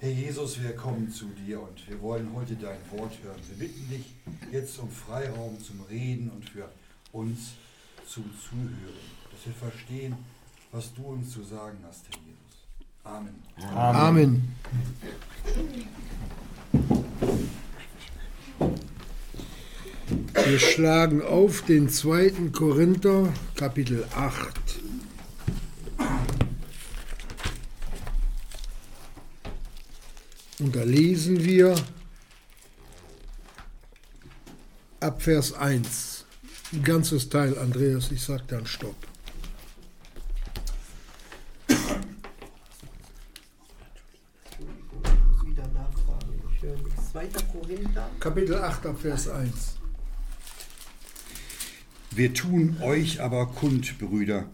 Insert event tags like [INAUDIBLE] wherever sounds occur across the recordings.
Herr Jesus, wir kommen zu dir und wir wollen heute dein Wort hören. Wir bitten dich jetzt um Freiraum zum Reden und für uns zum Zuhören, dass wir verstehen, was du uns zu sagen hast, Herr Jesus. Amen. Amen. Wir schlagen auf den 2. Korinther, Kapitel 8. Und da lesen wir ab Vers 1. Ein ganzes Teil, Andreas, ich sage dann Stopp. Wieder nachfragen, ich höre nichts. 2. Korinther, Kapitel 8 ab Vers 1. Wir tun euch aber kund, Brüder,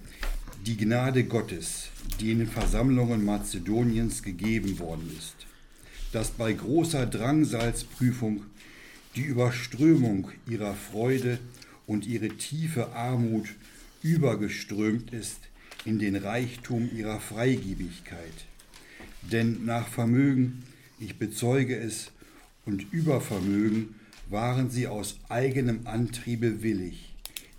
die Gnade Gottes, die in den Versammlungen Mazedoniens gegeben worden ist, dass bei großer Drangsalsprüfung die Überströmung ihrer Freude und ihre tiefe Armut übergeströmt ist in den Reichtum ihrer Freigebigkeit. Denn nach Vermögen, ich bezeuge es, und Übervermögen waren sie aus eigenem Antriebe willig,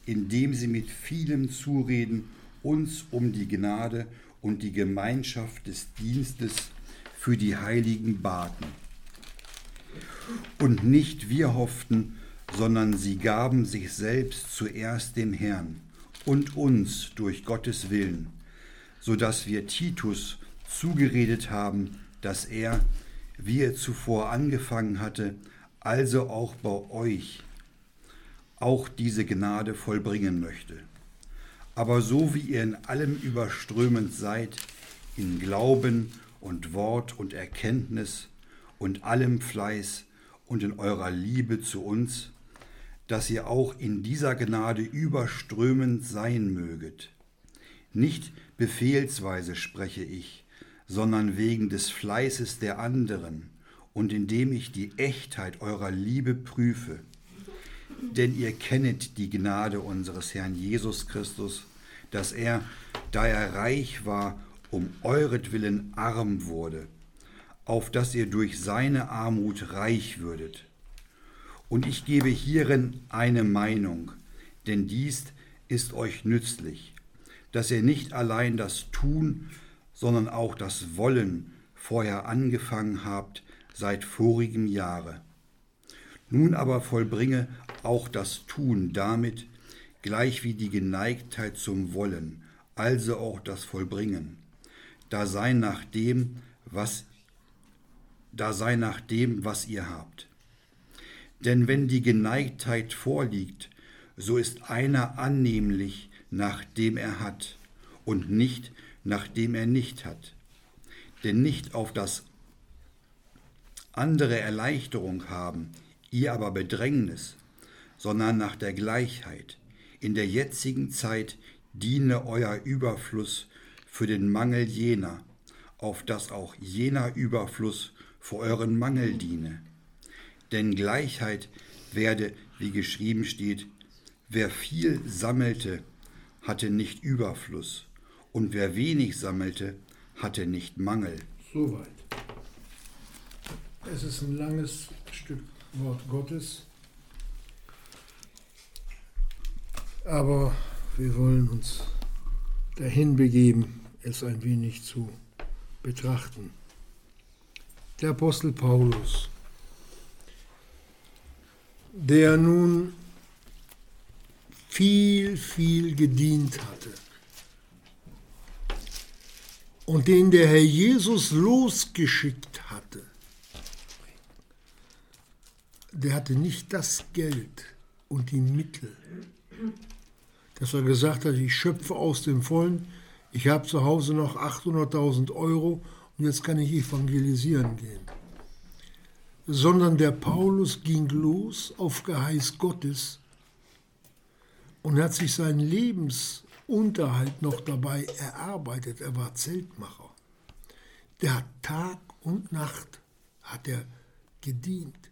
indem sie mit vielem Zureden uns um die Gnade und die Gemeinschaft des Dienstes für die Heiligen baten. Und nicht wir hofften, sondern sie gaben sich selbst zuerst dem Herrn und uns durch Gottes Willen, so dass wir Titus zugeredet haben, dass er, wie er zuvor angefangen hatte, also auch bei euch auch diese Gnade vollbringen möchte. Aber so wie ihr in allem überströmend seid, in Glauben und Wort und Erkenntnis und allem Fleiß und in eurer Liebe zu uns, dass ihr auch in dieser Gnade überströmend sein möget. Nicht befehlsweise spreche ich, sondern wegen des Fleißes der anderen und indem ich die Echtheit eurer Liebe prüfe. Denn ihr kennet die Gnade unseres Herrn Jesus Christus, dass er, da er reich war, um euretwillen arm wurde, auf dass ihr durch seine Armut reich würdet. Und ich gebe hierin eine Meinung, denn dies ist euch nützlich, dass ihr nicht allein das Tun, sondern auch das Wollen vorher angefangen habt seit vorigem Jahre. Nun aber vollbringe auch das Tun damit, gleich wie die Geneigtheit zum Wollen, also auch das Vollbringen. Da sei nach dem, was da sei nach dem, was ihr habt. Denn wenn die Geneigtheit vorliegt, so ist einer annehmlich nach dem er hat und nicht nach dem er nicht hat. Denn nicht auf das andere Erleichterung haben, ihr aber Bedrängnis, sondern nach der Gleichheit. In der jetzigen Zeit diene euer Überfluss für den Mangel jener, auf dass auch jener Überfluss für euren Mangel diene. Denn Gleichheit werde, wie geschrieben steht, wer viel sammelte, hatte nicht Überfluss, und wer wenig sammelte, hatte nicht Mangel. Soweit. Es ist ein langes Stück Wort Gottes, aber wir wollen uns dahin begeben, es ein wenig zu betrachten. Der Apostel Paulus, der nun viel, viel gedient hatte und den der Herr Jesus losgeschickt hatte, der hatte nicht das Geld und die Mittel, dass er gesagt hat, ich schöpfe aus dem Vollen, ich habe zu Hause noch 800.000 Euro und jetzt kann ich evangelisieren gehen. Sondern der Paulus ging los auf Geheiß Gottes und hat sich seinen Lebensunterhalt noch dabei erarbeitet. Er war Zeltmacher. Der hat Tag und Nacht hat er gedient.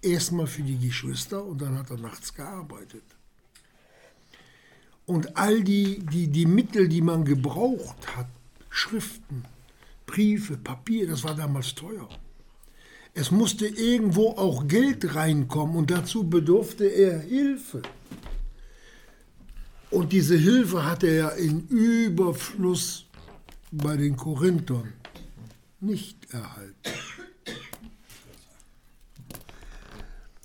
Erstmal für die Geschwister und dann hat er nachts gearbeitet. Und all die, die, die Mittel, die man gebraucht hat, Schriften, Briefe, Papier, das war damals teuer. Es musste irgendwo auch Geld reinkommen und dazu bedurfte er Hilfe. Und diese Hilfe hatte er in Überfluss bei den Korinthern nicht erhalten.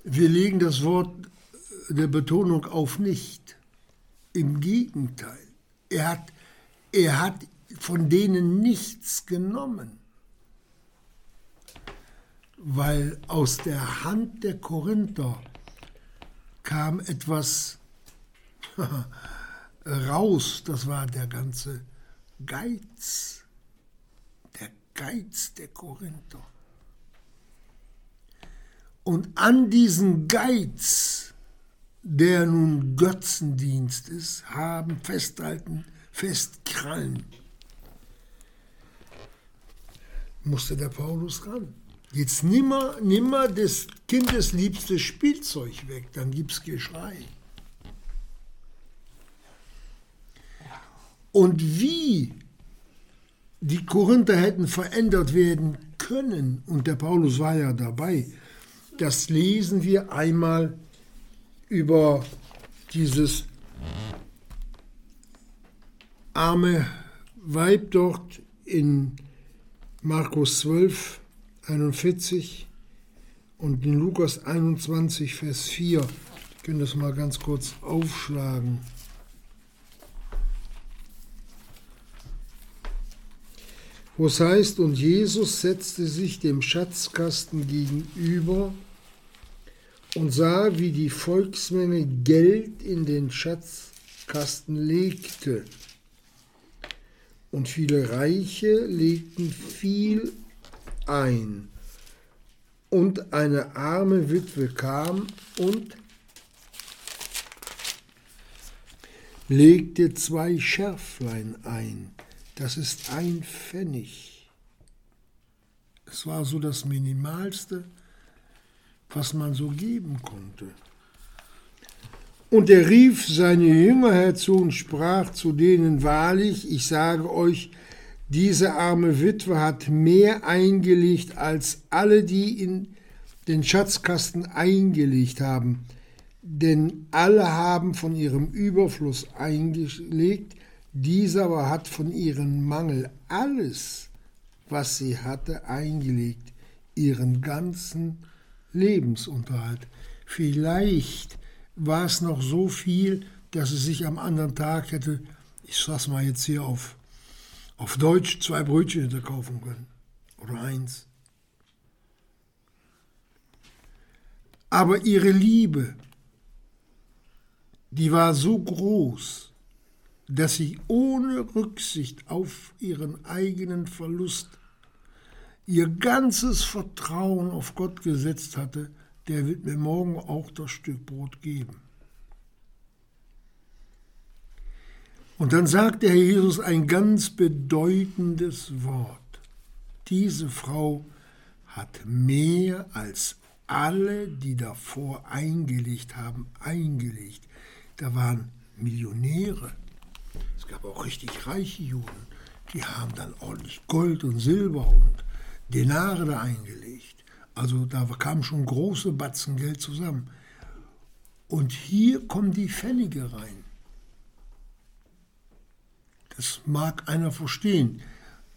Wir legen das Wort der Betonung auf nicht. Im Gegenteil, er hat, er hat von denen nichts genommen, weil aus der Hand der Korinther kam etwas [LAUGHS] raus, das war der ganze Geiz, der Geiz der Korinther. Und an diesen Geiz, der nun Götzendienst ist, haben festhalten, festkrallen, musste der Paulus ran. Jetzt nimmer, nimmer des Kindes liebstes Spielzeug weg, dann gibt's Geschrei. Und wie die Korinther hätten verändert werden können, und der Paulus war ja dabei, das lesen wir einmal über dieses arme Weib dort in Markus 12, 41 und in Lukas 21, Vers 4. Ich können das mal ganz kurz aufschlagen. Wo es heißt, und Jesus setzte sich dem Schatzkasten gegenüber und sah, wie die Volksmenge Geld in den Schatzkasten legte. Und viele Reiche legten viel ein. Und eine arme Witwe kam und legte zwei Schärflein ein. Das ist ein Pfennig. Es war so das Minimalste, was man so geben konnte. Und er rief seine Jünger herzu und sprach zu denen, wahrlich, ich sage euch, diese arme Witwe hat mehr eingelegt als alle, die in den Schatzkasten eingelegt haben. Denn alle haben von ihrem Überfluss eingelegt, dieser aber hat von ihrem Mangel alles, was sie hatte, eingelegt, ihren ganzen Lebensunterhalt. Vielleicht war es noch so viel, dass es sich am anderen Tag hätte, ich sag's mal jetzt hier auf, auf Deutsch, zwei Brötchen hätte kaufen können. Oder eins. Aber ihre Liebe, die war so groß, dass sie ohne Rücksicht auf ihren eigenen Verlust ihr ganzes Vertrauen auf Gott gesetzt hatte, der wird mir morgen auch das Stück Brot geben. Und dann sagt der Herr Jesus ein ganz bedeutendes Wort. Diese Frau hat mehr als alle, die davor eingelegt haben, eingelegt. Da waren Millionäre. Es gab auch richtig reiche Juden. Die haben dann ordentlich Gold und Silber und Denare da eingelegt. Also da kamen schon große Batzen Geld zusammen. Und hier kommen die Pfennige rein. Das mag einer verstehen.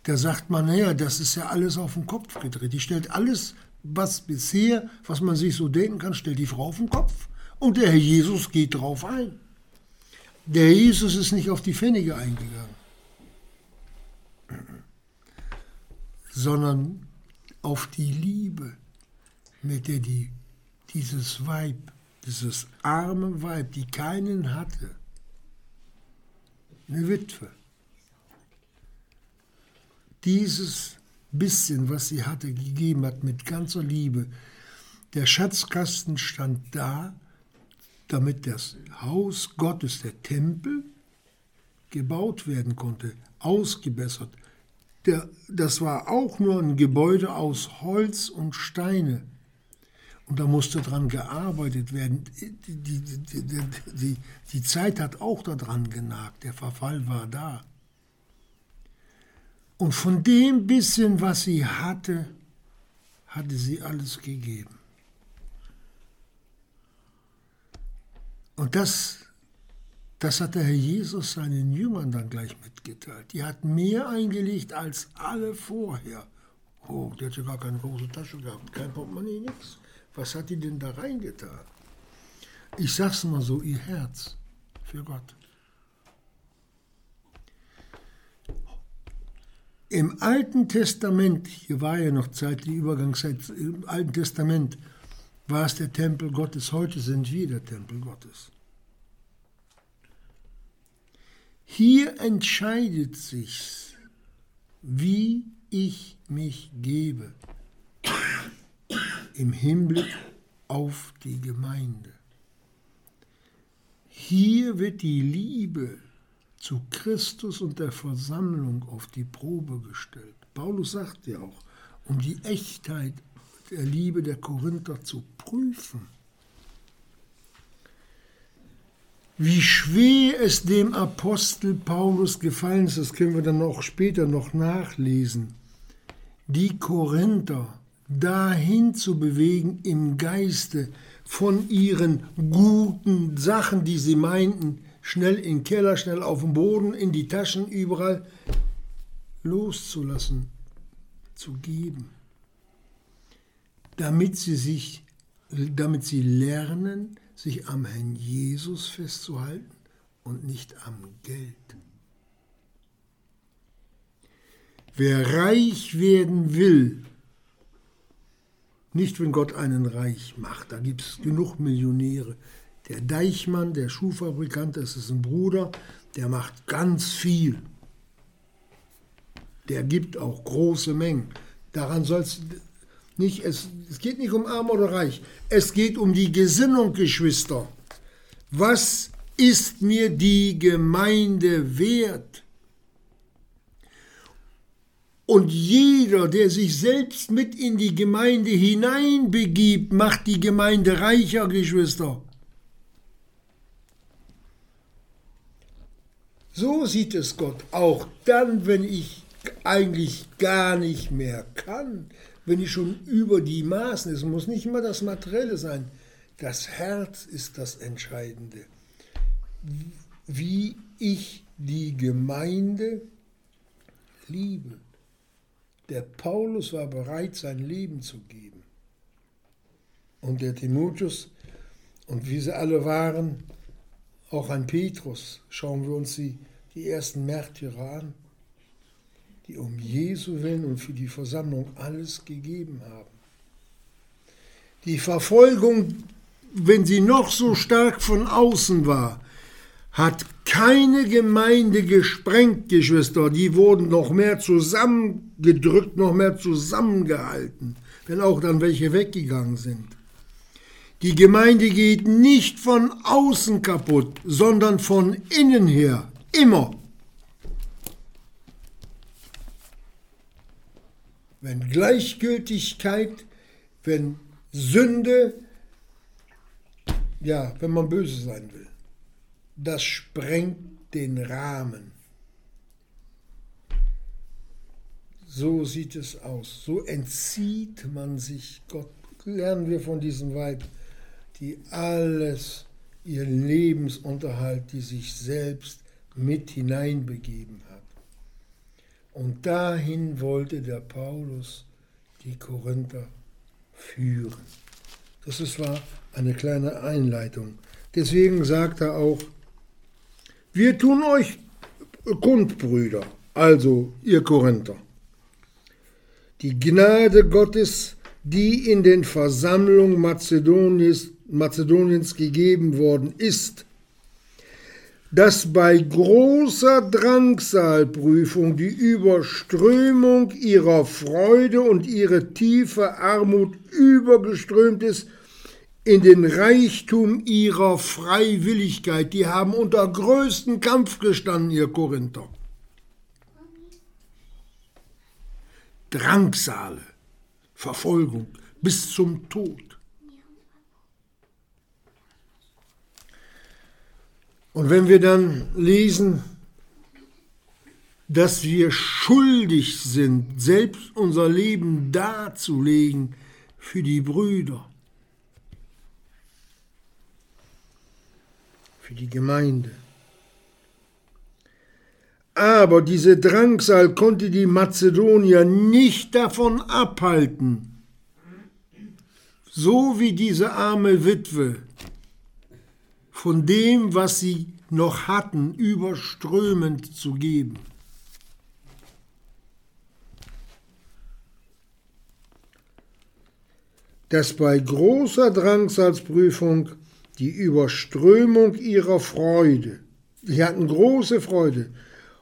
Da sagt man, naja, das ist ja alles auf den Kopf gedreht. Die stellt alles, was bisher, was man sich so denken kann, stellt die Frau auf den Kopf. Und der Herr Jesus geht drauf ein. Der Herr Jesus ist nicht auf die Pfennige eingegangen, sondern auf die Liebe, mit der die, dieses Weib, dieses arme Weib, die keinen hatte, eine Witwe, dieses bisschen, was sie hatte, gegeben hat mit ganzer Liebe. Der Schatzkasten stand da, damit das Haus Gottes, der Tempel, gebaut werden konnte, ausgebessert. Der, das war auch nur ein Gebäude aus Holz und Steine. Und da musste dran gearbeitet werden. Die, die, die, die, Zeit hat auch daran genagt. Der Verfall war da. Und von dem bisschen, was sie hatte, hatte sie alles gegeben. Und das, das hat der Herr Jesus seinen Jüngern dann gleich mitgeteilt. Die hat mehr eingelegt als alle vorher. Oh, die hatte gar keine große Tasche gehabt, kein Portemonnaie, nichts. Was hat die denn da reingetan? Ich sag's mal so, ihr Herz für Gott. Im Alten Testament, hier war ja noch Zeit, die Übergangszeit, im Alten Testament war es der Tempel Gottes, heute sind wir der Tempel Gottes. Hier entscheidet sich, wie ich mich gebe im Hinblick auf die Gemeinde. Hier wird die Liebe zu Christus und der Versammlung auf die Probe gestellt. Paulus sagt ja auch, um die Echtheit der Liebe der Korinther zu prüfen. Wie schwer es dem Apostel Paulus gefallen ist, das können wir dann auch später noch nachlesen, die Korinther dahin zu bewegen im Geiste von ihren guten Sachen, die sie meinten, schnell in den Keller, schnell auf den Boden, in die Taschen, überall loszulassen, zu geben, damit sie sich, damit sie lernen, sich am Herrn Jesus festzuhalten und nicht am Geld. Wer reich werden will, nicht wenn Gott einen reich macht, da gibt es genug Millionäre. Der Deichmann, der Schuhfabrikant, das ist ein Bruder, der macht ganz viel. Der gibt auch große Mengen. Daran soll es nicht, es, es geht nicht um arm oder reich. Es geht um die Gesinnung, Geschwister. Was ist mir die Gemeinde wert? Und jeder, der sich selbst mit in die Gemeinde hineinbegibt, macht die Gemeinde reicher, Geschwister. So sieht es Gott. Auch dann, wenn ich eigentlich gar nicht mehr kann, wenn ich schon über die Maßen, es muss nicht immer das Materielle sein, das Herz ist das Entscheidende. Wie ich die Gemeinde liebe. Der Paulus war bereit, sein Leben zu geben. Und der Timotheus und wie sie alle waren, auch an Petrus, schauen wir uns die, die ersten Märtyrer an, die um Jesu willen und für die Versammlung alles gegeben haben. Die Verfolgung, wenn sie noch so stark von außen war, hat keine Gemeinde gesprengt, Geschwister. Die wurden noch mehr zusammengedrückt, noch mehr zusammengehalten, wenn auch dann welche weggegangen sind. Die Gemeinde geht nicht von außen kaputt, sondern von innen her, immer. Wenn Gleichgültigkeit, wenn Sünde, ja, wenn man böse sein will das sprengt den Rahmen. So sieht es aus. So entzieht man sich Gott. Lernen wir von diesem Weib, die alles, ihren Lebensunterhalt, die sich selbst mit hineinbegeben. Und dahin wollte der Paulus die Korinther führen. Das ist, war eine kleine Einleitung. Deswegen sagt er auch, wir tun euch kund, Brüder, also ihr Korinther. Die Gnade Gottes, die in den Versammlungen Mazedoniens, Mazedoniens gegeben worden ist, dass bei großer Drangsalprüfung die Überströmung ihrer Freude und ihre tiefe Armut übergeströmt ist in den Reichtum ihrer Freiwilligkeit. Die haben unter größten Kampf gestanden, ihr Korinther. Drangsale, Verfolgung bis zum Tod. Und wenn wir dann lesen, dass wir schuldig sind, selbst unser Leben darzulegen für die Brüder, für die Gemeinde. Aber diese Drangsal konnte die Mazedonier nicht davon abhalten, so wie diese arme Witwe, von dem, was sie noch hatten, überströmend zu geben. Dass bei großer Drangsalsprüfung die Überströmung ihrer Freude, sie hatten große Freude,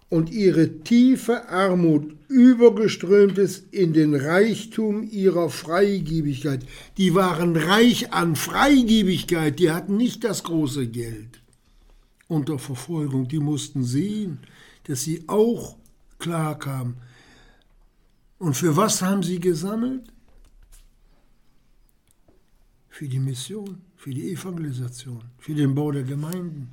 und ihre tiefe Armut übergeströmt ist in den Reichtum ihrer Freigebigkeit. Die waren reich an Freigebigkeit, die hatten nicht das große Geld unter Verfolgung, die mussten sehen, dass sie auch klar kamen. Und für was haben sie gesammelt? Für die Mission, für die Evangelisation, für den Bau der Gemeinden.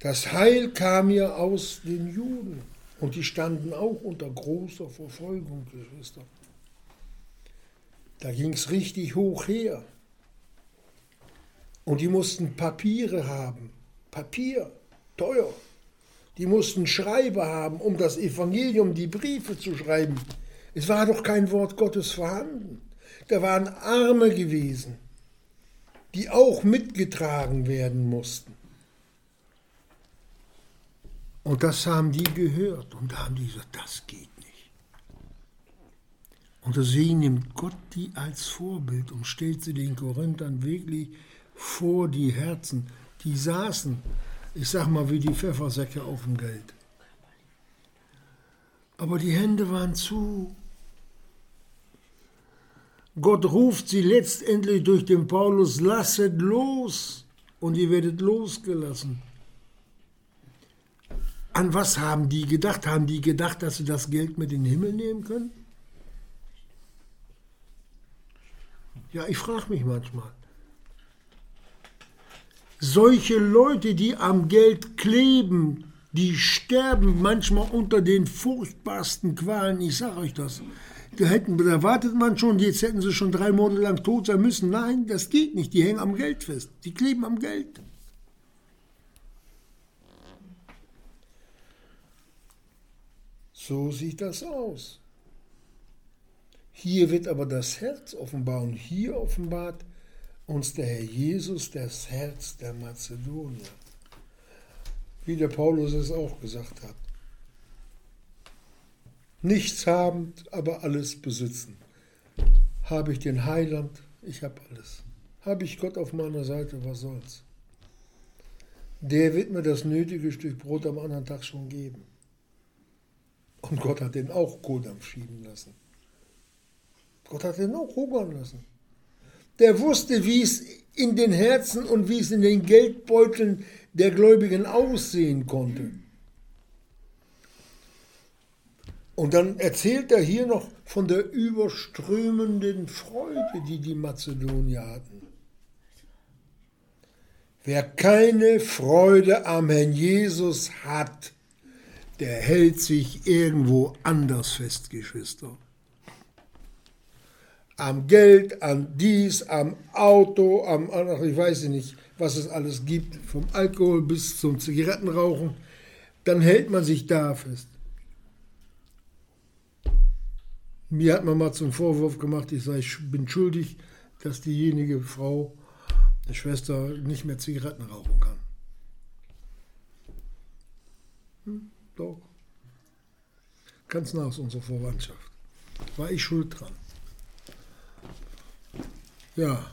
Das Heil kam ja aus den Juden und die standen auch unter großer Verfolgung, Geschwister. Da ging es richtig hoch her. Und die mussten Papiere haben. Papier, teuer. Die mussten Schreiber haben, um das Evangelium, die Briefe zu schreiben. Es war doch kein Wort Gottes vorhanden. Da waren Arme gewesen, die auch mitgetragen werden mussten. Und das haben die gehört und da haben die gesagt, das geht nicht. Und deswegen nimmt Gott die als Vorbild und stellt sie den Korinthern wirklich vor die Herzen. Die saßen, ich sag mal, wie die Pfeffersäcke auf dem Geld. Aber die Hände waren zu. Gott ruft sie letztendlich durch den Paulus, lasset los und ihr werdet losgelassen. An was haben die gedacht? Haben die gedacht, dass sie das Geld mit in den Himmel nehmen können? Ja, ich frage mich manchmal. Solche Leute, die am Geld kleben, die sterben manchmal unter den furchtbarsten Qualen. Ich sage euch das. Da, hätten, da wartet man schon, jetzt hätten sie schon drei Monate lang tot sein müssen. Nein, das geht nicht. Die hängen am Geld fest. Die kleben am Geld. So sieht das aus. Hier wird aber das Herz offenbar und hier offenbart uns der Herr Jesus das Herz der Mazedonier. Wie der Paulus es auch gesagt hat. Nichts habend, aber alles besitzen. Habe ich den Heiland, ich habe alles. Habe ich Gott auf meiner Seite, was soll's? Der wird mir das nötige Stück Brot am anderen Tag schon geben. Und Gott hat den auch Kohldampf schieben lassen. Gott hat den auch hungern lassen. Der wusste, wie es in den Herzen und wie es in den Geldbeuteln der Gläubigen aussehen konnte. Und dann erzählt er hier noch von der überströmenden Freude, die die Mazedonier hatten. Wer keine Freude am Herrn Jesus hat, der hält sich irgendwo anders fest, Geschwister. Am Geld, an dies, am Auto, am, ich weiß nicht, was es alles gibt, vom Alkohol bis zum Zigarettenrauchen, dann hält man sich da fest. Mir hat man mal zum Vorwurf gemacht, ich sei, bin schuldig, dass diejenige Frau, eine Schwester, nicht mehr Zigaretten rauchen kann. Hm? Doch. Ganz nah aus unserer Verwandtschaft. War ich schuld dran. Ja,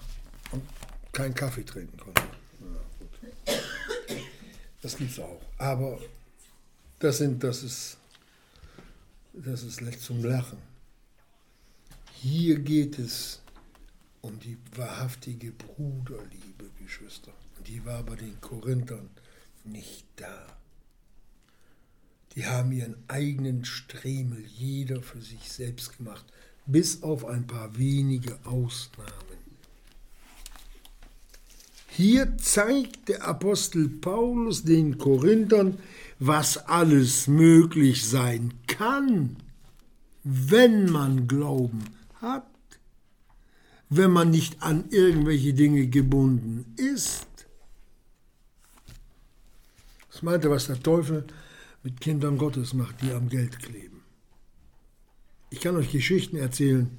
und keinen Kaffee trinken konnte. Ja, das gibt's auch. Aber das sind, das ist, das ist zum Lachen. Hier geht es um die wahrhaftige Bruderliebe, Geschwister. Die war bei den Korinthern nicht da. Die haben ihren eigenen Stremel, jeder für sich selbst gemacht, bis auf ein paar wenige Ausnahmen. Hier zeigt der Apostel Paulus den Korinthern, was alles möglich sein kann, wenn man Glauben hat, wenn man nicht an irgendwelche Dinge gebunden ist. Das meinte, was der Teufel mit Kindern Gottes macht, die am Geld kleben. Ich kann euch Geschichten erzählen,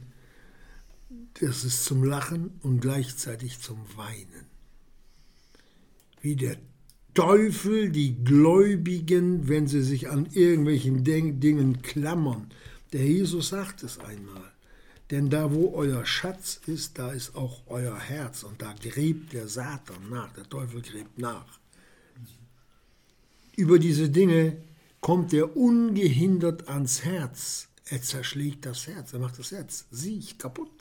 das ist zum Lachen und gleichzeitig zum Weinen. Wie der Teufel die Gläubigen, wenn sie sich an irgendwelchen Dingen klammern. Der Jesus sagt es einmal. Denn da, wo euer Schatz ist, da ist auch euer Herz. Und da gräbt der Satan nach, der Teufel gräbt nach. Über diese Dinge kommt er ungehindert ans Herz. Er zerschlägt das Herz, er macht das Herz siech kaputt.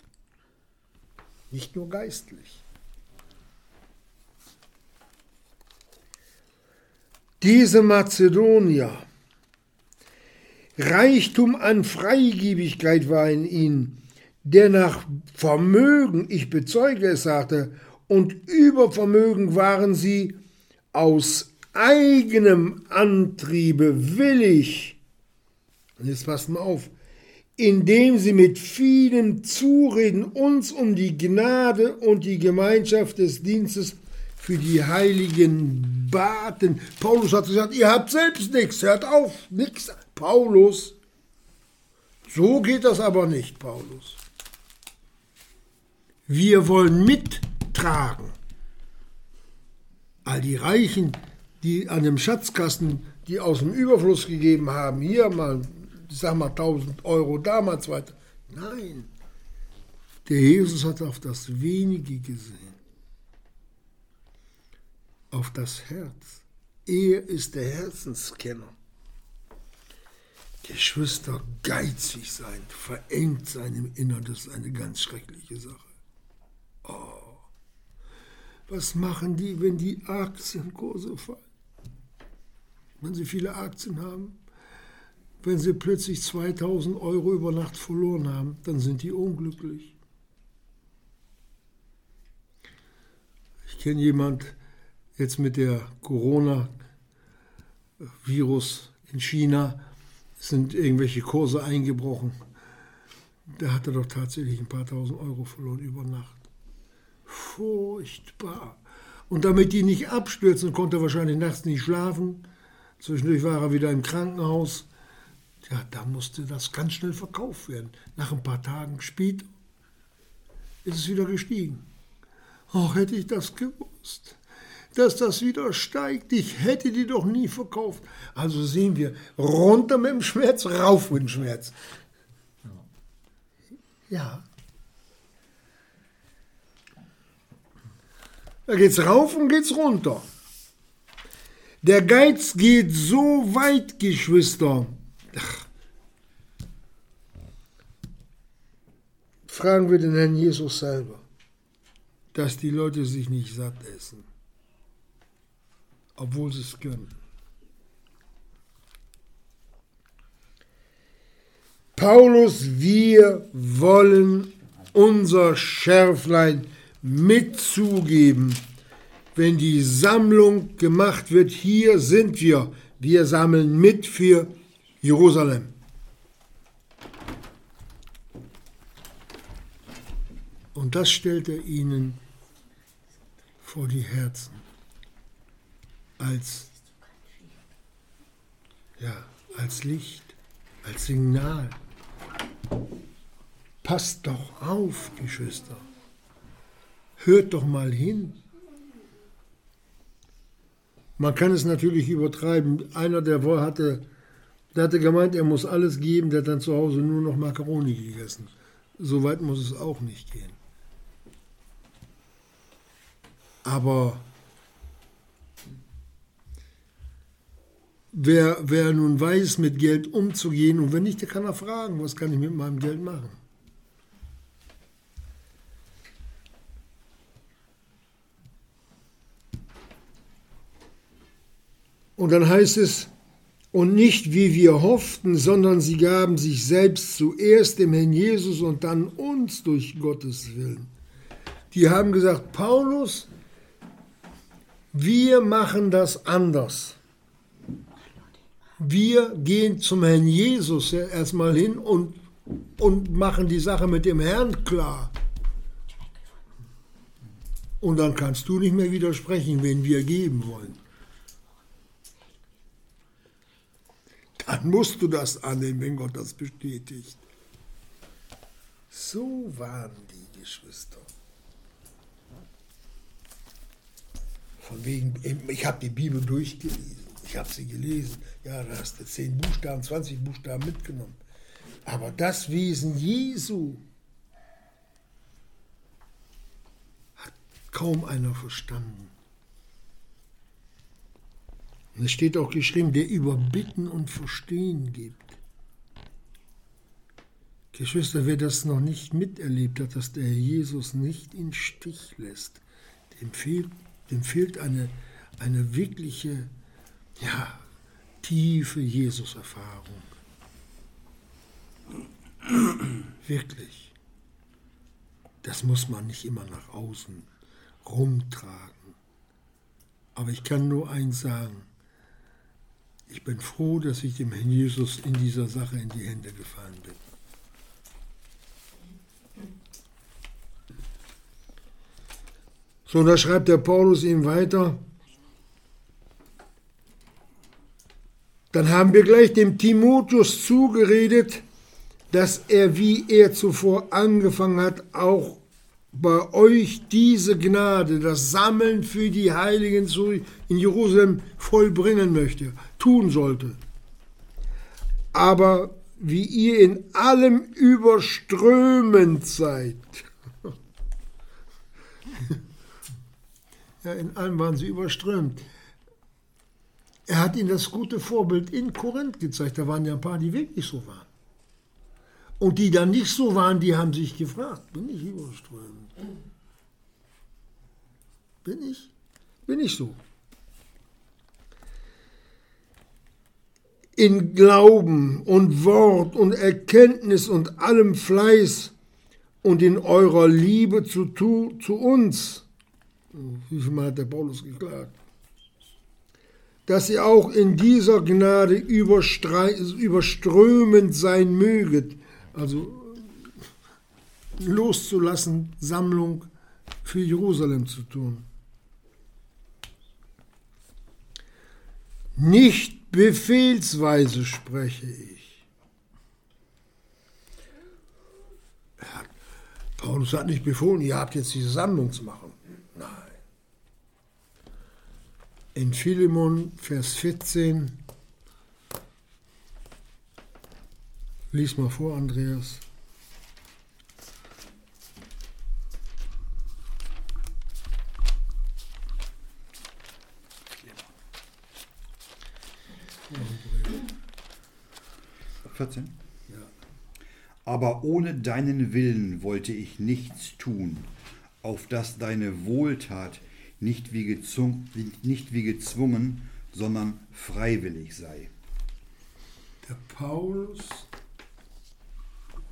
Nicht nur geistlich. Diese Mazedonier, Reichtum an Freigebigkeit war in ihnen, der nach Vermögen, ich bezeuge es, sagte, und über Vermögen waren sie aus eigenem Antriebe willig, und jetzt passt mal auf, indem sie mit vielen Zureden uns um die Gnade und die Gemeinschaft des Dienstes für die Heiligen baten. Paulus hat gesagt, ihr habt selbst nichts, hört auf, nichts. Paulus, so geht das aber nicht, Paulus. Wir wollen mittragen. All die Reichen, die an dem Schatzkasten, die aus dem Überfluss gegeben haben, hier mal, ich sag mal 1000 Euro, damals weiter. Nein, der Jesus hat auf das Wenige gesehen, auf das Herz. Er ist der Herzenskenner. Geschwister, geizig sein, verengt sein im Innern, das ist eine ganz schreckliche Sache. Oh, was machen die, wenn die Aktienkurse fallen? Wenn Sie viele Aktien haben, wenn Sie plötzlich 2000 Euro über Nacht verloren haben, dann sind die unglücklich. Ich kenne jemand jetzt mit der Corona-Virus in China, sind irgendwelche Kurse eingebrochen. Der hatte doch tatsächlich ein paar tausend Euro verloren über Nacht. Furchtbar. Und damit die nicht abstürzen, konnte er wahrscheinlich nachts nicht schlafen Zwischendurch war er wieder im Krankenhaus. Ja, da musste das ganz schnell verkauft werden. Nach ein paar Tagen später ist es wieder gestiegen. Ach, hätte ich das gewusst, dass das wieder steigt. Ich hätte die doch nie verkauft. Also sehen wir, runter mit dem Schmerz, rauf mit dem Schmerz. Ja. Da geht's rauf und geht's runter. Der Geiz geht so weit, Geschwister. Ach. Fragen wir den Herrn Jesus selber, dass die Leute sich nicht satt essen, obwohl sie es können. Paulus, wir wollen unser Schärflein mitzugeben wenn die Sammlung gemacht wird, hier sind wir, wir sammeln mit für Jerusalem. Und das stellt er ihnen vor die Herzen als, ja, als Licht, als Signal. Passt doch auf, Geschwister. Hört doch mal hin. Man kann es natürlich übertreiben. Einer, der hatte, der hatte gemeint, er muss alles geben, der hat dann zu Hause nur noch Macaroni gegessen. So weit muss es auch nicht gehen. Aber wer, wer nun weiß, mit Geld umzugehen, und wenn nicht, der kann er fragen, was kann ich mit meinem Geld machen? Und dann heißt es, und nicht wie wir hofften, sondern sie gaben sich selbst zuerst dem Herrn Jesus und dann uns durch Gottes Willen. Die haben gesagt, Paulus, Wir machen das anders. Wir gehen zum Herrn Jesus ja erstmal hin und, und machen die Sache mit dem Herrn klar. Und dann kannst du nicht mehr widersprechen, wenn wir geben wollen. Dann musst du das annehmen, wenn Gott das bestätigt. So waren die Geschwister. Von wegen, ich habe die Bibel durchgelesen. Ich habe sie gelesen. Ja, da hast du 10 Buchstaben, 20 Buchstaben mitgenommen. Aber das Wesen Jesu hat kaum einer verstanden. Und es steht auch geschrieben, der über Bitten und Verstehen gibt. Geschwister, wer das noch nicht miterlebt hat, dass der Jesus nicht in Stich lässt, dem fehlt, dem fehlt eine, eine wirkliche, ja, tiefe Jesus-Erfahrung. Wirklich. Das muss man nicht immer nach außen rumtragen. Aber ich kann nur eins sagen. Ich bin froh, dass ich dem Herrn Jesus in dieser Sache in die Hände gefallen bin. So, da schreibt der Paulus ihm weiter. Dann haben wir gleich dem Timotheus zugeredet, dass er, wie er zuvor angefangen hat, auch bei euch diese Gnade, das Sammeln für die Heiligen in Jerusalem vollbringen möchte, tun sollte. Aber wie ihr in allem überströmend seid, [LAUGHS] ja, in allem waren sie überströmt. Er hat ihnen das gute Vorbild in Korinth gezeigt. Da waren ja ein paar, die wirklich so waren. Und die dann nicht so waren, die haben sich gefragt, bin ich überströmend? Bin ich? Bin ich so? In Glauben und Wort und Erkenntnis und allem Fleiß und in eurer Liebe zu, zu uns. Wie viel Mal hat der Paulus geklagt? dass ihr auch in dieser Gnade überströmend sein möget. Also loszulassen, Sammlung für Jerusalem zu tun. Nicht befehlsweise spreche ich. Paulus hat nicht befohlen, ihr habt jetzt diese Sammlung zu machen. in Philemon, Vers 14. Lies mal vor, Andreas. Vierzehn. Ja. Aber ohne deinen Willen wollte ich nichts tun, auf dass deine Wohltat nicht wie, gezwungen, nicht wie gezwungen, sondern freiwillig sei. Der Paulus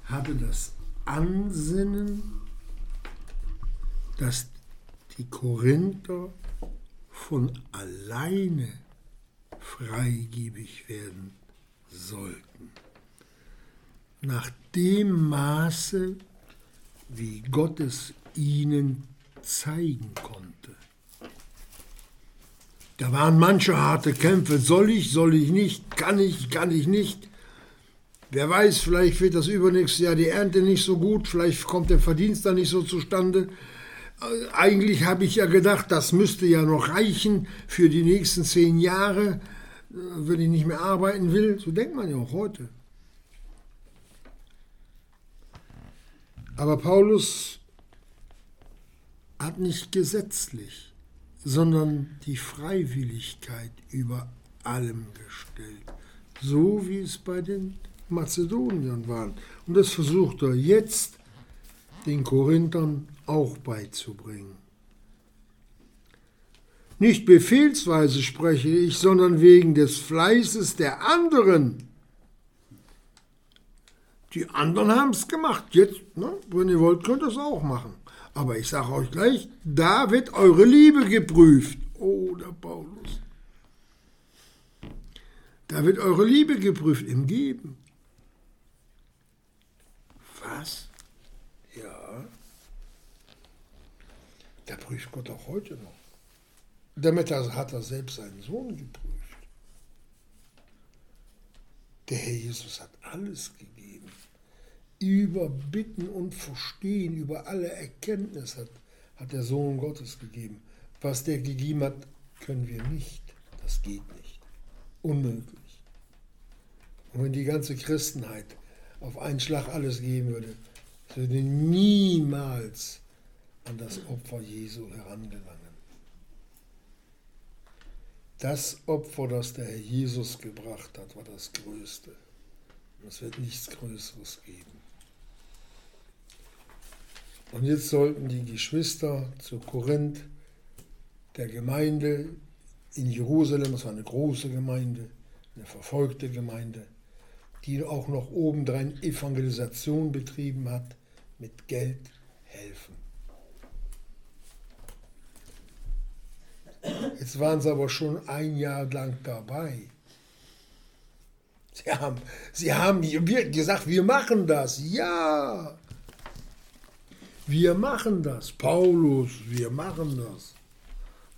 hatte das Ansinnen, dass die Korinther von alleine freigebig werden sollten. Nach dem Maße, wie Gott es ihnen zeigen konnte. Da waren manche harte Kämpfe. Soll ich, soll ich nicht, kann ich, kann ich nicht. Wer weiß, vielleicht wird das übernächste Jahr die Ernte nicht so gut, vielleicht kommt der Verdienst da nicht so zustande. Eigentlich habe ich ja gedacht, das müsste ja noch reichen für die nächsten zehn Jahre, wenn ich nicht mehr arbeiten will. So denkt man ja auch heute. Aber Paulus hat nicht gesetzlich sondern die Freiwilligkeit über allem gestellt, so wie es bei den Mazedoniern war. Und das versucht er jetzt den Korinthern auch beizubringen. Nicht befehlsweise spreche ich, sondern wegen des Fleißes der anderen. Die anderen haben es gemacht. Jetzt, ne, wenn ihr wollt, könnt ihr es auch machen. Aber ich sage euch gleich, da wird eure Liebe geprüft. Oh, der Paulus. Da wird eure Liebe geprüft im Geben. Was? Ja. Da prüft Gott auch heute noch. Damit hat er selbst seinen Sohn geprüft. Der Herr Jesus hat alles gegeben. Über Bitten und Verstehen, über alle Erkenntnis hat, hat der Sohn Gottes gegeben. Was der gegeben hat, können wir nicht. Das geht nicht. Unmöglich. Und wenn die ganze Christenheit auf einen Schlag alles geben würde, würde niemals an das Opfer Jesu herangelangen. Das Opfer, das der Herr Jesus gebracht hat, war das Größte. Es wird nichts Größeres geben. Und jetzt sollten die Geschwister zu Korinth, der Gemeinde in Jerusalem, das war eine große Gemeinde, eine verfolgte Gemeinde, die auch noch obendrein Evangelisation betrieben hat, mit Geld helfen. Jetzt waren sie aber schon ein Jahr lang dabei. Sie haben, sie haben gesagt, wir machen das. Ja, wir machen das. Paulus, wir machen das.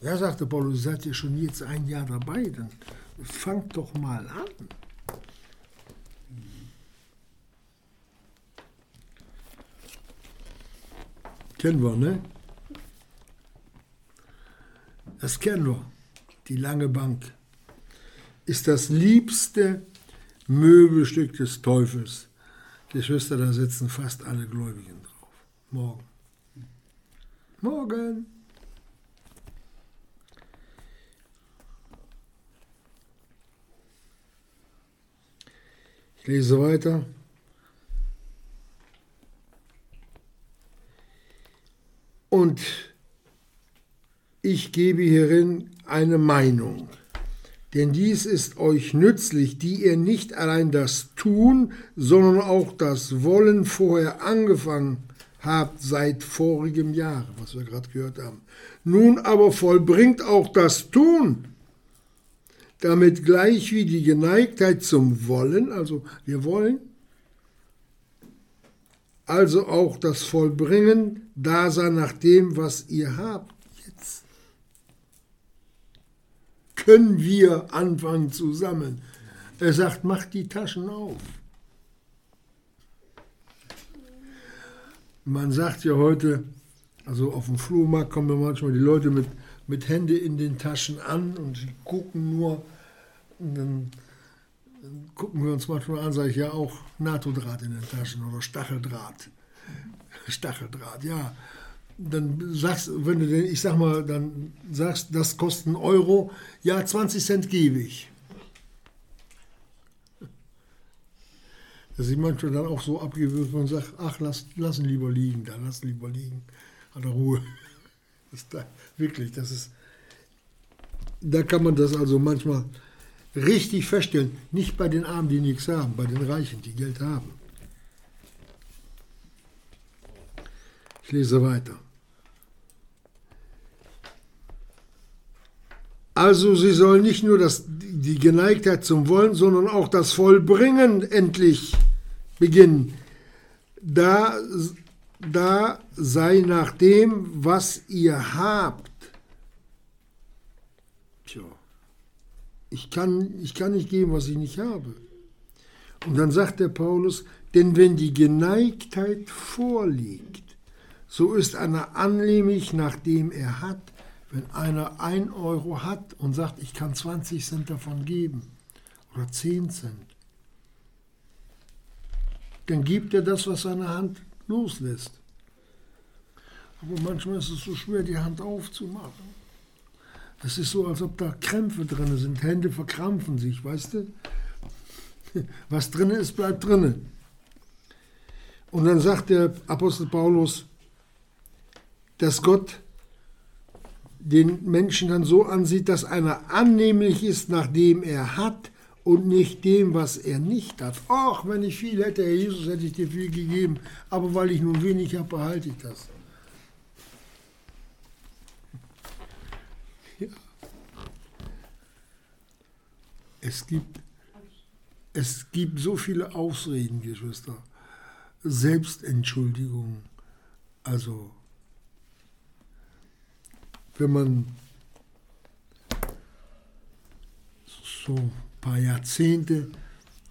Ja, sagte Paulus, seid ihr schon jetzt ein Jahr dabei, dann fangt doch mal an. Kennen wir, ne? Das kennen wir. Die lange Bank ist das liebste Möbelstück des Teufels. Geschwister, da sitzen fast alle Gläubigen drauf. Morgen. Morgen. Ich lese weiter. Und ich gebe hierin eine Meinung. Denn dies ist euch nützlich, die ihr nicht allein das Tun, sondern auch das Wollen vorher angefangen habt seit vorigem Jahr, was wir gerade gehört haben. Nun aber vollbringt auch das Tun, damit gleich wie die Geneigtheit zum Wollen, also wir wollen, also auch das Vollbringen da sein nach dem, was ihr habt. Jetzt können wir anfangen zu sammeln. Er sagt, macht die Taschen auf. Man sagt ja heute, also auf dem Flohmarkt kommen ja manchmal die Leute mit, mit Hände in den Taschen an und sie gucken nur. Dann gucken wir uns manchmal an, sage ich ja auch NATO-Draht in den Taschen oder Stacheldraht. Stacheldraht, ja. Dann sagst wenn du den, ich sag mal, dann sagst, das kostet einen Euro, ja, 20 Cent gebe ich. Das ist manchmal dann auch so abgewürgt, man sagt, ach, lass, lassen lieber liegen, dann lass lieber liegen, hat er Ruhe. [LAUGHS] Das da, wirklich, das ist, da kann man das also manchmal richtig feststellen. Nicht bei den Armen, die nichts haben, bei den Reichen, die Geld haben. Ich lese weiter. Also sie soll nicht nur das, die Geneigtheit zum Wollen, sondern auch das Vollbringen endlich beginnen. Da, da sei nach dem, was ihr habt. Tja, ich kann, ich kann nicht geben, was ich nicht habe. Und dann sagt der Paulus, denn wenn die Geneigtheit vorliegt, so ist einer annehmlich, nachdem er hat, wenn einer ein Euro hat und sagt, ich kann 20 Cent davon geben oder 10 Cent, dann gibt er das, was seine Hand loslässt. Aber manchmal ist es so schwer, die Hand aufzumachen. Es ist so, als ob da Krämpfe drin sind. Hände verkrampfen sich, weißt du? [LAUGHS] Was drin ist, bleibt drin. Und dann sagt der Apostel Paulus, dass Gott den Menschen dann so ansieht, dass einer annehmlich ist nach dem er hat und nicht dem, was er nicht hat. Ach, wenn ich viel hätte, Herr Jesus, hätte ich dir viel gegeben, aber weil ich nun wenig habe, behalte ich das. Ja. Es gibt, es gibt so viele Ausreden, Geschwister. Selbstentschuldigungen. Also wenn man so ein paar Jahrzehnte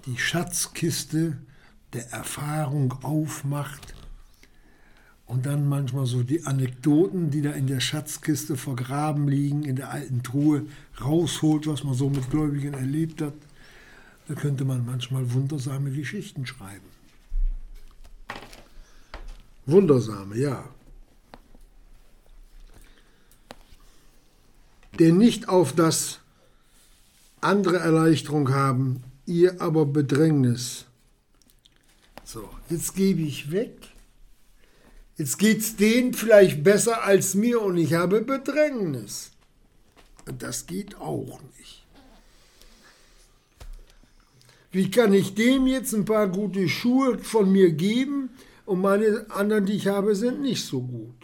die Schatzkiste der Erfahrung aufmacht und dann manchmal so die Anekdoten, die da in der Schatzkiste vergraben liegen, in der alten Truhe rausholt, was man so mit Gläubigen erlebt hat, da könnte man manchmal wundersame Geschichten schreiben. Wundersame, ja. Der nicht auf das andere Erleichterung haben, ihr aber Bedrängnis. So, jetzt gebe ich weg. Jetzt geht es denen vielleicht besser als mir und ich habe Bedrängnis. Und das geht auch nicht. Wie kann ich dem jetzt ein paar gute Schuhe von mir geben und meine anderen, die ich habe, sind nicht so gut?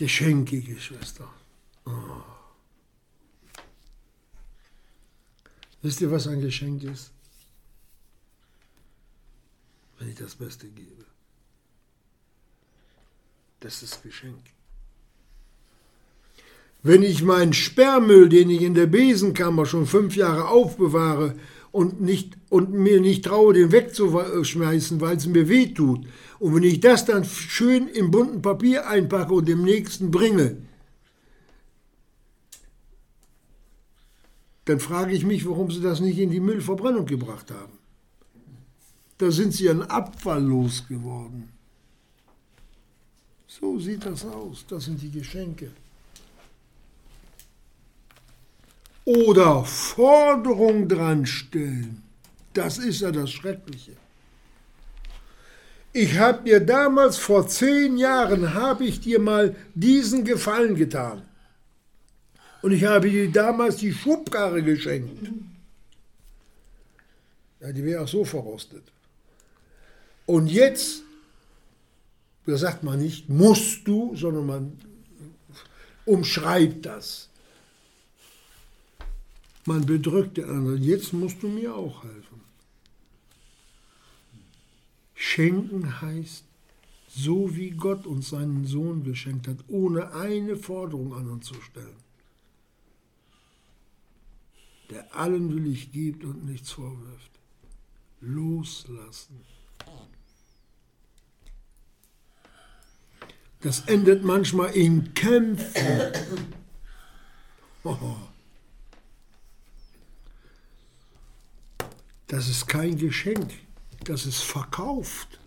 Geschenke, Geschwister. Oh. Wisst ihr, was ein Geschenk ist? Wenn ich das Beste gebe. Das ist Geschenk. Wenn ich meinen Sperrmüll, den ich in der Besenkammer schon fünf Jahre aufbewahre und, nicht, und mir nicht traue, den wegzuschmeißen, weil es mir weh tut, und wenn ich das dann schön im bunten Papier einpacke und dem Nächsten bringe, dann frage ich mich, warum sie das nicht in die Müllverbrennung gebracht haben. Da sind sie an Abfall losgeworden. So sieht das aus. Das sind die Geschenke. Oder Forderung dran stellen. Das ist ja das Schreckliche. Ich habe dir damals vor zehn Jahren, habe ich dir mal diesen Gefallen getan. Und ich habe dir damals die Schubkarre geschenkt. Ja, die wäre auch so verrostet. Und jetzt, da sagt man nicht, musst du, sondern man umschreibt das. Man bedrückt den anderen. Jetzt musst du mir auch helfen. Schenken heißt, so wie Gott uns seinen Sohn geschenkt hat, ohne eine Forderung an uns zu stellen. Der allen willig gibt und nichts vorwirft. Loslassen. Das endet manchmal in Kämpfen. [COUGHS] Oh. Das ist kein Geschenk, das ist verkauft.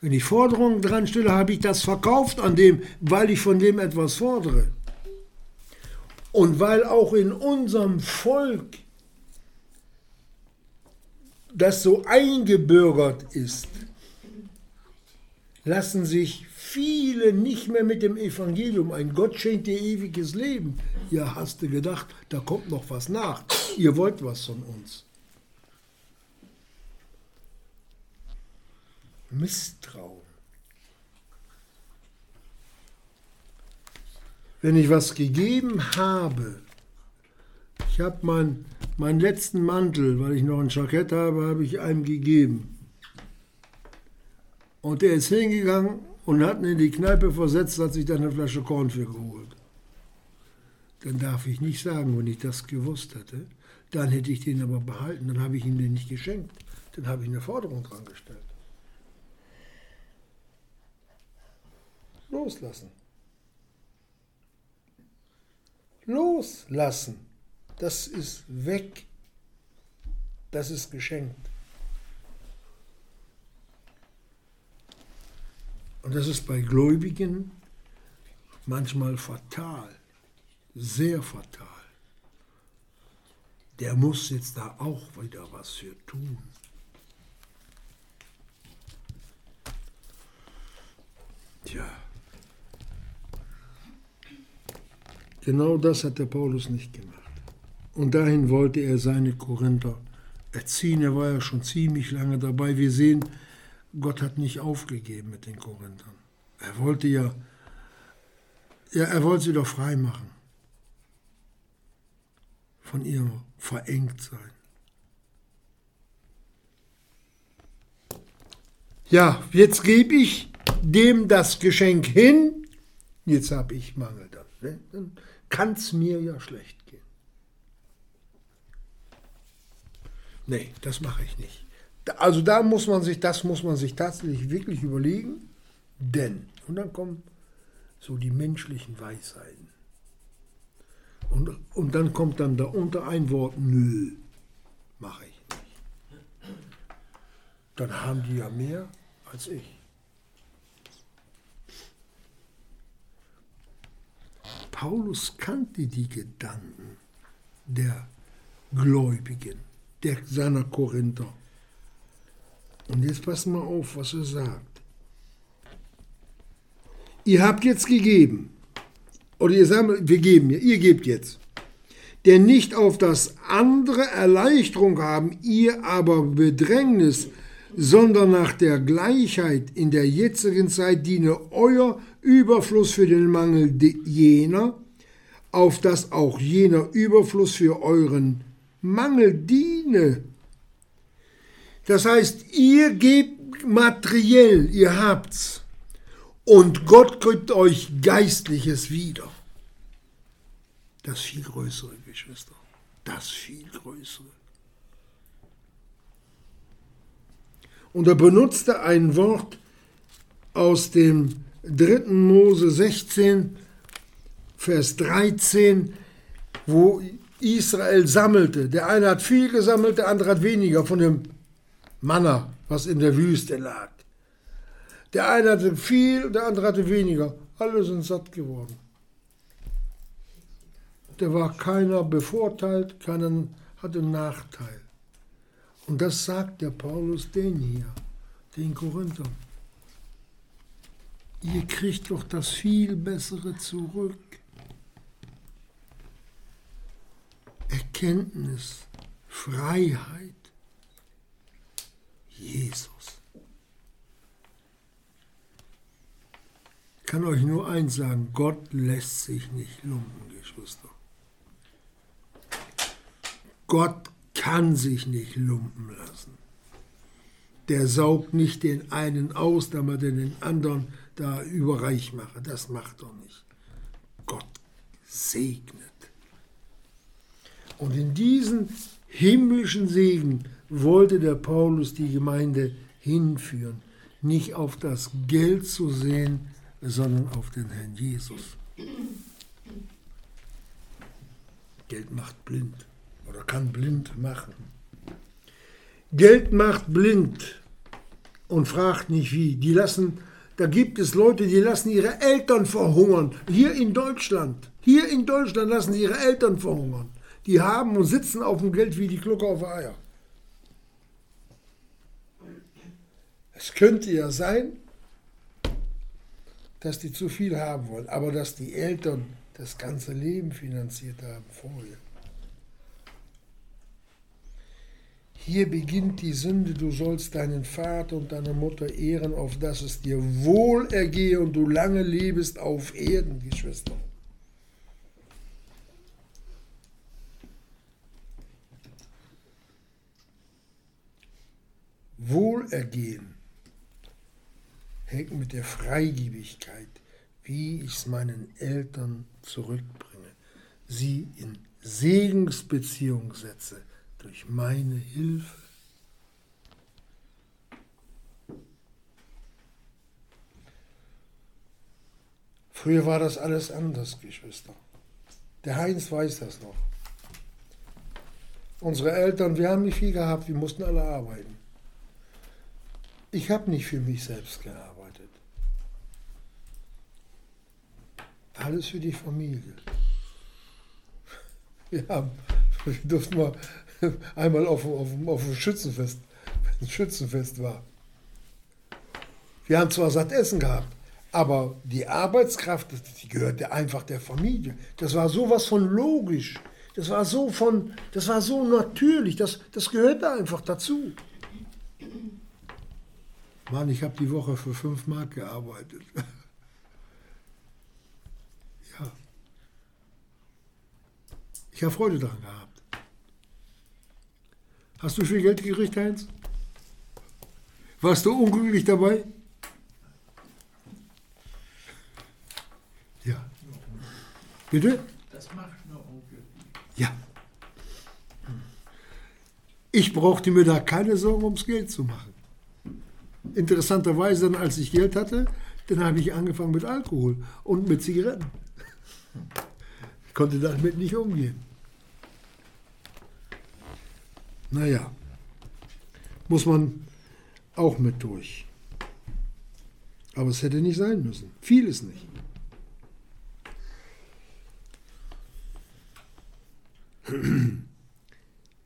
Wenn ich Forderungen dran stelle, habe ich das verkauft an dem, weil ich von dem etwas fordere. Und weil auch in unserem Volk das so eingebürgert ist, lassen sich viele nicht mehr mit dem Evangelium ein. Gott schenkt dir ewiges Leben. Ja, hast du gedacht, da kommt noch was nach. Ihr wollt was von uns. Misstrauen. Wenn ich was gegeben habe, ich habe mein, meinen letzten Mantel, weil ich noch ein Jackett habe, habe ich einem gegeben. Und der ist hingegangen und hat ihn in die Kneipe versetzt, hat sich dann eine Flasche Korn für geholt. Dann darf ich nicht sagen, wenn ich das gewusst hätte, dann hätte ich den aber behalten, dann habe ich ihm den nicht geschenkt. Dann habe ich eine Forderung dran gestellt. Loslassen. Loslassen. Das ist weg. Das ist geschenkt. Und das ist bei Gläubigen manchmal fatal, sehr fatal. Der muss jetzt da auch wieder was für tun. Tja. Genau das hat der Paulus nicht gemacht. Und dahin wollte er seine Korinther erziehen. Er war ja schon ziemlich lange dabei. Wir sehen, Gott hat nicht aufgegeben mit den Korinthern. Er wollte ja, ja, er wollte sie doch frei machen. Von ihrem Verengtsein. Ja, jetzt gebe ich dem das Geschenk hin. Jetzt habe ich Mangel dann. Ne? Dann kann es mir ja schlecht gehen. Nee, das mache ich nicht. Also da muss man sich, das muss man sich tatsächlich wirklich überlegen, denn, und dann kommen so die menschlichen Weisheiten. Und, und dann kommt dann da unter ein Wort, nö, mache ich nicht. Dann haben die ja mehr als ich. Paulus kannte die Gedanken der Gläubigen, der seiner Korinther. Und jetzt pass mal auf, was er sagt. Ihr habt jetzt gegeben, oder ihr sagt, wir geben mir, ihr gebt jetzt. Denn nicht auf das andere Erleichterung haben, ihr aber Bedrängnis, sondern nach der Gleichheit in der jetzigen Zeit diene euer Überfluss für den Mangel jener, auf dass auch jener Überfluss für euren Mangel diene. Das heißt, ihr gebt materiell, ihr habt's, und Gott gibt euch Geistliches wieder. Das viel größere, Geschwister, das viel größere. Und er benutzte ein Wort aus dem 3. Mose 16, Vers 13, wo Israel sammelte. Der eine hat viel gesammelt, der andere hat weniger von dem Manna, was in der Wüste lag. Der eine hatte viel, der andere hatte weniger. Alle sind satt geworden. Da war keiner bevorteilt, keiner hatte Nachteil. Und das sagt der Paulus den hier, den Korinthern. Ihr kriegt doch das viel Bessere zurück. Erkenntnis, Freiheit, Jesus. Kann euch nur eins sagen, Gott lässt sich nicht lumpen, Geschwister. Gott kann sich nicht lumpen lassen. Der saugt nicht den einen aus, damit er den anderen da überreich mache. Das macht er nicht. Gott segnet. Und in diesen himmlischen Segen wollte der Paulus die Gemeinde hinführen. Nicht auf das Geld zu sehen, sondern auf den Herrn Jesus. Geld macht blind oder kann blind machen. Geld macht blind und fragt nicht wie. Die lassen, da gibt es Leute, die lassen ihre Eltern verhungern. Hier in Deutschland, hier in Deutschland lassen sie ihre Eltern verhungern. Die haben und sitzen auf dem Geld wie die Glucke auf Eier. Es könnte ja sein, dass die zu viel haben wollen, aber dass die Eltern das ganze Leben finanziert haben vorher. Hier beginnt die Sünde, du sollst deinen Vater und deine Mutter ehren, auf dass es dir wohl ergehe und du lange lebest auf Erden, Geschwister. Wohlergehen hängt mit der Freigebigkeit, wie ich es meinen Eltern zurückbringe, sie in Segensbeziehung setze durch meine Hilfe. Früher war das alles anders, Geschwister. Der Heinz weiß das noch. Unsere Eltern, wir haben nicht viel gehabt, wir mussten alle arbeiten. Ich habe nicht für mich selbst gearbeitet. Alles für die Familie. [LAUGHS] Wir, haben, wir durften mal einmal auf, auf, auf dem Schützenfest, wenn ein Schützenfest war. Wir haben zwar satt Essen gehabt, aber die Arbeitskraft, die gehörte einfach der Familie. Das war sowas von logisch. Das war so von, das war so natürlich. Das, das gehörte einfach dazu. Mann, ich habe die Woche für fünf Mark gearbeitet. [LAUGHS] Ja. Ich habe Freude daran gehabt. Hast du viel Geld gekriegt, Heinz? Warst du unglücklich dabei? Ja. Bitte? Das macht nur unglücklich. Ja. Ich brauchte mir da keine Sorgen ums Geld zu machen. Interessanterweise, dann, als ich Geld hatte, dann habe ich angefangen mit Alkohol und mit Zigaretten. Konnte damit nicht umgehen. Naja, muss man auch mit durch. Aber es hätte nicht sein müssen. Vieles nicht.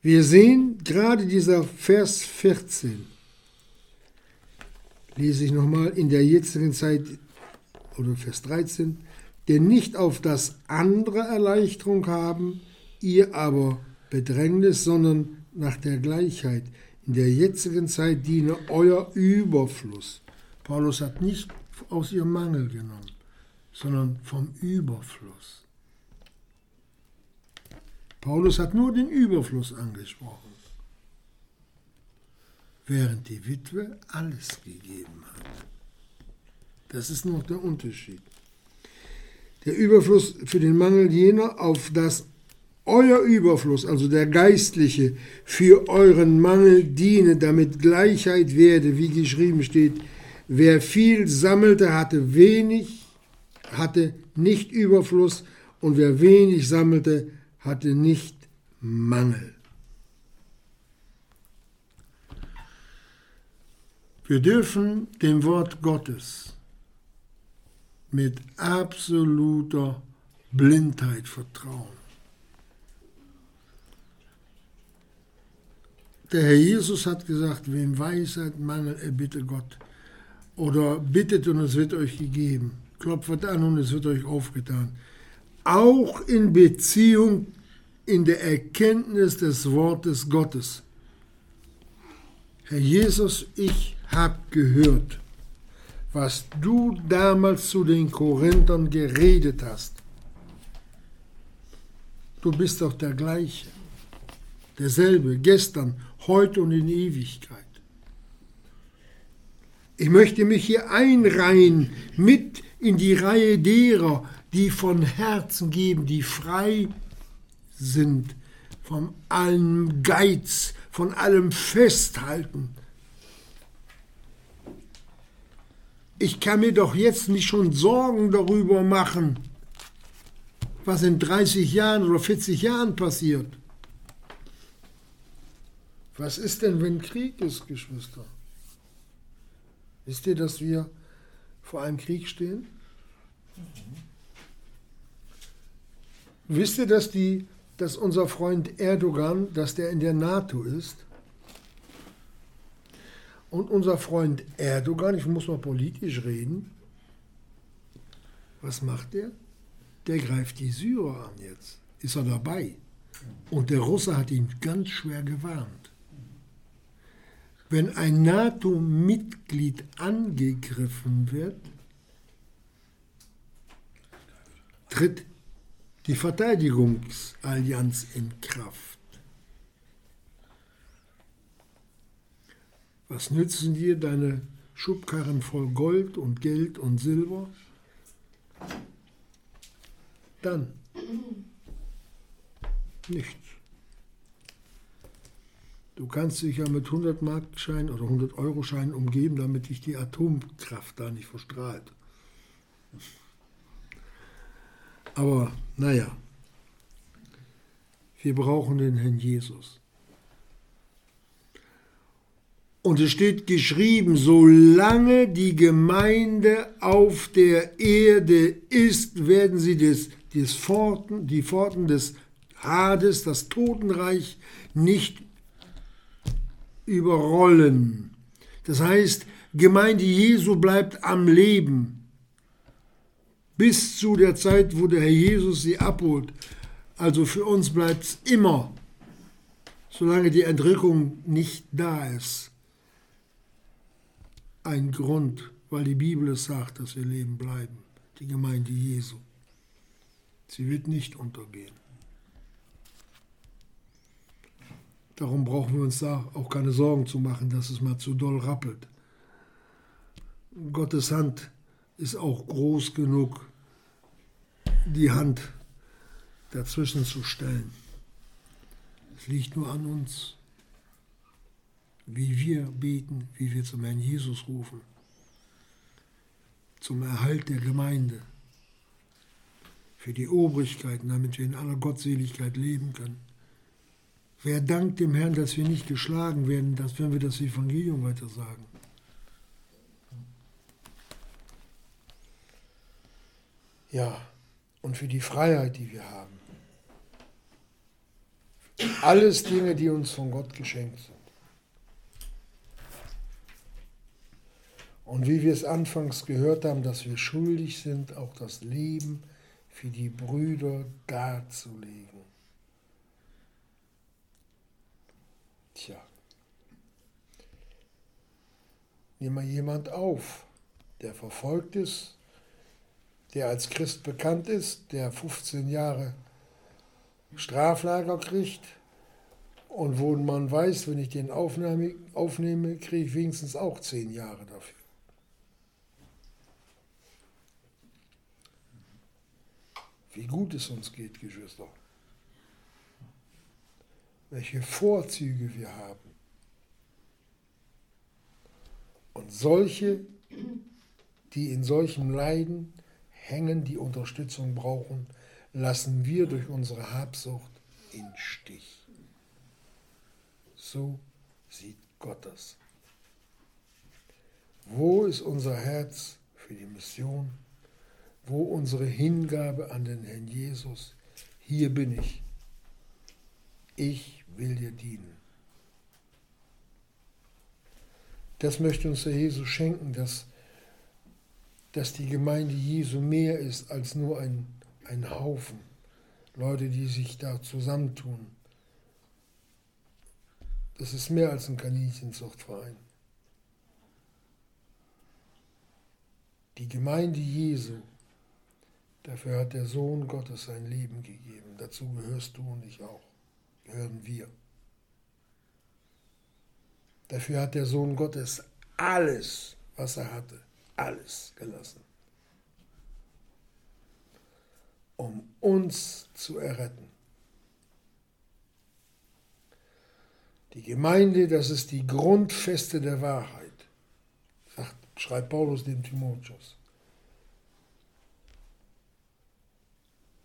Wir sehen gerade dieser Vers 14, lese ich nochmal, in der jetzigen Zeit, oder Vers 13, denn nicht auf das andere Erleichterung haben, ihr aber Bedrängnis, sondern nach der Gleichheit. In der jetzigen Zeit diene euer Überfluss. Paulus hat nicht aus ihrem Mangel genommen, sondern vom Überfluss. Paulus hat nur den Überfluss angesprochen, während die Witwe alles gegeben hat. Das ist noch der Unterschied. Der Überfluss für den Mangel jener, auf das euer Überfluss, also der geistliche, für euren Mangel diene, damit Gleichheit werde, wie geschrieben steht, wer viel sammelte, hatte wenig, hatte nicht Überfluss, und wer wenig sammelte, hatte nicht Mangel. Wir dürfen dem Wort Gottes mit absoluter Blindheit vertrauen. Der Herr Jesus hat gesagt, wem Weisheit mangelt, er bitte Gott. Oder bittet und es wird euch gegeben. Klopft an und es wird euch aufgetan. Auch in Beziehung, in der Erkenntnis des Wortes Gottes. Herr Jesus, ich habe gehört, was du damals zu den Korinthern geredet hast. Du bist doch der gleiche, derselbe, gestern, heute und in Ewigkeit. Ich möchte mich hier einreihen mit in die Reihe derer, die von Herzen geben, die frei sind von allem Geiz, von allem Festhalten. Ich kann mir doch jetzt nicht schon Sorgen darüber machen, was in 30 Jahren oder 40 Jahren passiert. Was ist denn, wenn Krieg ist, Geschwister? Wisst ihr, dass wir vor einem Krieg stehen? Wisst ihr, dass, die, dass unser Freund Erdogan, dass der in der NATO ist? Und unser Freund Erdogan, ich muss mal politisch reden, was macht der? Der greift die Syrer an jetzt. Ist er dabei? Und der Russe hat ihn ganz schwer gewarnt. Wenn ein NATO-Mitglied angegriffen wird, tritt die Verteidigungsallianz in Kraft. Was nützen dir deine Schubkarren voll Gold und Geld und Silber? Dann nichts. Du kannst dich ja mit 100 Markscheinen oder 100 Euro Scheinen umgeben, damit dich die Atomkraft da nicht verstrahlt. Aber naja, wir brauchen den Herrn Jesus. Und es steht geschrieben, solange die Gemeinde auf der Erde ist, werden sie des, des Pforten, die Pforten des Hades, das Totenreich, nicht überrollen. Das heißt, Gemeinde Jesu bleibt am Leben bis zu der Zeit, wo der Herr Jesus sie abholt. Also für uns bleibt es immer, solange die Entrückung nicht da ist, ein Grund, weil die Bibel es sagt, dass wir leben bleiben, die Gemeinde Jesu. Sie wird nicht untergehen. Darum brauchen wir uns da auch keine Sorgen zu machen, dass es mal zu doll rappelt. Gottes Hand ist auch groß genug, die Hand dazwischen zu stellen. Es liegt nur an uns, wie wir beten, wie wir zum Herrn Jesus rufen, zum Erhalt der Gemeinde, für die Obrigkeiten, damit wir in aller Gottseligkeit leben können. Wer dankt dem Herrn, dass wir nicht geschlagen werden, dass, wenn wir das Evangelium weiter sagen? Ja, und für die Freiheit, die wir haben. Alles Dinge, die uns von Gott geschenkt sind. Und wie wir es anfangs gehört haben, dass wir schuldig sind, auch das Leben für die Brüder darzulegen. Tja, nimm mal jemand auf, der verfolgt ist, der als Christ bekannt ist, der 15 Jahre Straflager kriegt und wo man weiß, wenn ich den aufnehme, aufnehme kriege ich wenigstens auch 10 Jahre dafür. Wie gut es uns geht, Geschwister welche Vorzüge wir haben. Und solche, die in solchem Leiden hängen, die Unterstützung brauchen, lassen wir durch unsere Habsucht in Stich. So sieht Gott das. Wo ist unser Herz für die Mission? Wo unsere Hingabe an den Herrn Jesus? Hier bin ich. Ich will dir dienen. Das möchte uns der Jesus schenken, dass, dass die Gemeinde Jesu mehr ist als nur ein, ein Haufen Leute, die sich da zusammentun. Das ist mehr als ein Kaninchenzuchtverein. Die Gemeinde Jesu, dafür hat der Sohn Gottes sein Leben gegeben. Dazu gehörst du und ich auch gehören wir. Dafür hat der Sohn Gottes alles, was er hatte, alles gelassen, um uns zu erretten. Die Gemeinde, das ist die Grundfeste der Wahrheit, sagt, schreibt Paulus dem Timotheus.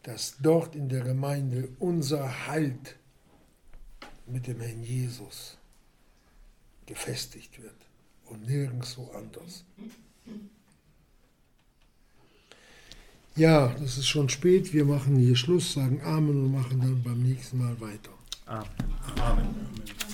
Dass dort in der Gemeinde unser Halt mit dem Herrn Jesus gefestigt wird und nirgendwo anders. Ja, das ist schon spät. Wir machen hier Schluss, sagen Amen und machen dann beim nächsten Mal weiter. Amen. Amen.